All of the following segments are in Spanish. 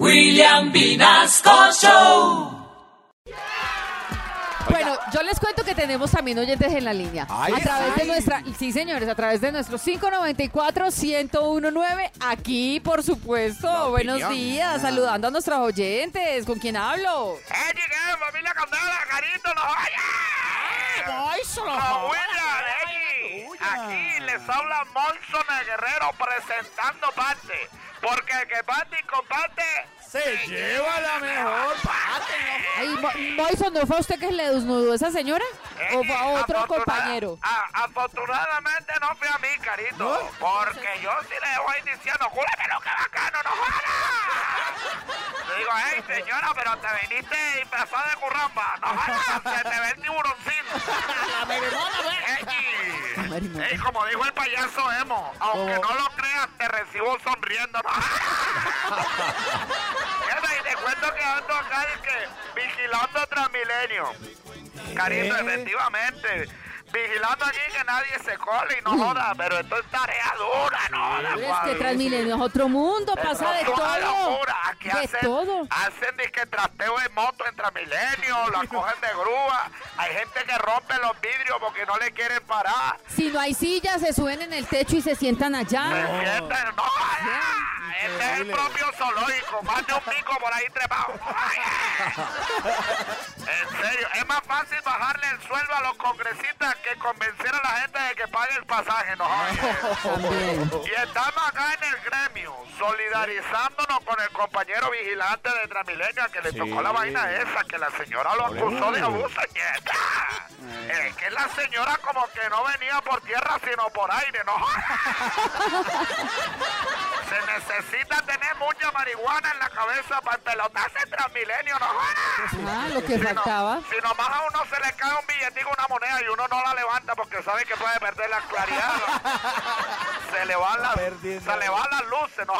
William Vinasco Show. Bueno, yo les cuento que tenemos también oyentes en la línea. Ay, a través de nuestra, sí señores, a través de nuestro 594-1019, aquí por supuesto. La Buenos opinión. días, saludando a nuestros oyentes. ¿Con quién hablo? ¡Eh, llegué, familia Candela, carito, los ¡Ay, solo! Aquí les habla Monson el Guerrero presentando parte. Porque el que parte y comparte... Se lleva la mejor parte. Ay, Mo- Moison, ¿no fue a usted que le desnudó a esa señora? ¿O fue a otro afortuna- compañero? a- afortunadamente no fue a mí, carito. ¿No? Porque yo sí le voy diciendo, ¡cúreme lo que bacano, no jodas! Le digo, hey, señora, pero te viniste disfrazada de curramba. No jodas, se te ve el tiburoncín. Marimona. Ey, como dijo el payaso Emo, aunque no lo creas, te recibo sonriendo. y te cuento que ando acá y que vigilando a Transmilenio. Carito, efectivamente. Vigilando aquí que nadie se cole y no joda, pero esto es tarea dura, no joda, Es que. Transmilenio es otro mundo, pasa de es una todo. locura. Aquí De hacen, todo. hacen disque trasteo de moto en Transmilenio, la cogen de grúa. Hay gente que rompe los vidrios porque no le quieren parar. Si no hay sillas, se suben en el techo y se sientan allá. Se sienten, no, este es el propio zoológico, más de un pico por ahí trepado. En serio, es más fácil bajarle el sueldo a los congresistas que convencer a la gente de que pague el pasaje, no. Y estamos acá en el gremio, solidarizándonos con el compañero vigilante de Transmilenio que le Sí. tocó la vaina esa, que la señora lo acusó de abuso, nieta. Es que la señora como que no venía por tierra, sino por aire, ¿no? Necesita tener mucha marihuana en la cabeza para empelotarse en Transmilenio, ¿no? Ah, lo que Si no-. Si nomás a uno se le cae un billetico, una moneda y uno no la levanta porque sabe que puede perder la claridad. se le van las, Perdiendo. se le van las luces, ¿no?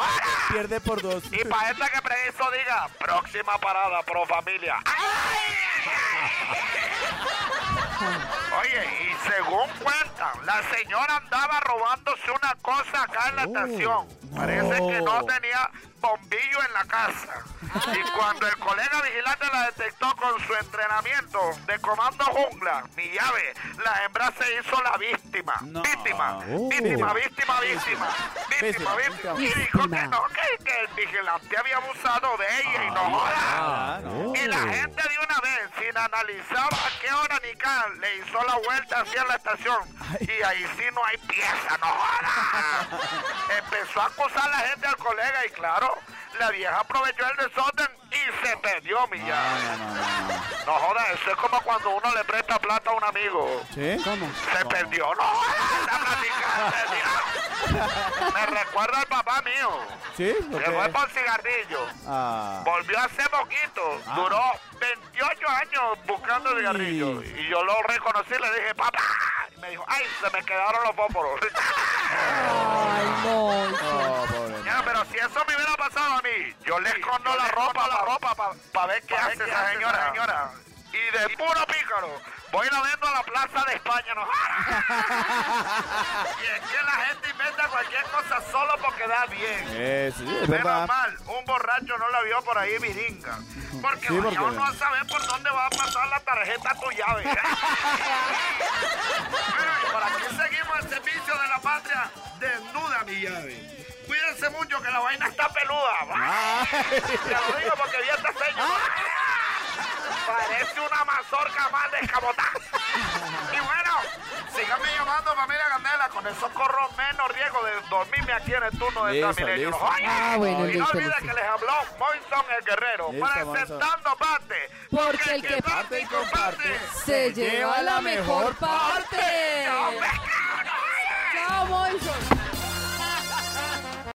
Pierde por dos. Y para esta que preciso diga, próxima parada, pro familia. Oye, y según cuentan, la señora andaba robándose una cosa acá en la Oh, estación. Parece que no tenía bombillo en la casa. Y cuando el colega vigilante la detectó con su entrenamiento de comando jungla, mi llave, la hembra se hizo la víctima. No. Víctima, Oh. víctima, víctima, víctima. Víctima, víctima. Y dijo que no, que, que el vigilante había abusado de ella y no joda. Ah, no. Y la gente vez, sin analizar a qué hora ni le hizo la vuelta hacia la estación. Y ahí sí no hay pieza, no joda. Empezó a acusar a la gente al colega y claro, la vieja aprovechó el desorden y se perdió, mi ya. No, no, no, no. No joda, eso es como cuando uno le presta plata a un amigo. ¿Sí? ¿Cómo? Se perdió, no perdió. Me recuerda al papá mío. ¿Sí? ¿Por Se fue por cigarrillo. Ah. Volvió hace poquito. Ah. Duró 28 años buscando Uy. cigarrillos. Y yo lo reconocí y le dije, papá. Y me dijo, ay, se me quedaron los fósforos. Ay, no. Oh, pobre. ya, pero si eso me hubiera pasado a mí, yo le escondo la ropa, la ropa, para ver qué hace esa señora, señora. Y de puro pícaro, voy la vendo a la Plaza de España, ¿no? y es que la gente inventa cualquier cosa solo porque da bien. Eh, sí, es Menos mal, un borracho no la vio por ahí viringa. Porque Sí, porque- uno a saber por dónde va a pasar la tarjeta a tu llave. bueno, y por aquí seguimos el servicio de la patria. Desnuda mi llave. Cuídense mucho que la vaina está peluda. Ay. Te lo digo porque vi esta señora. Parece una mazorca más descabotada. Y bueno, síganme llamando familia Candela. Con eso corro menos riesgo de dormirme aquí en el turno de. Oye, Ah, bueno, y no listo, olviden listo. que les habló Moison el Guerrero. Listo, presentando parte. Porque el que parte y comparte. Se lleva la mejor parte. Chao, Moison.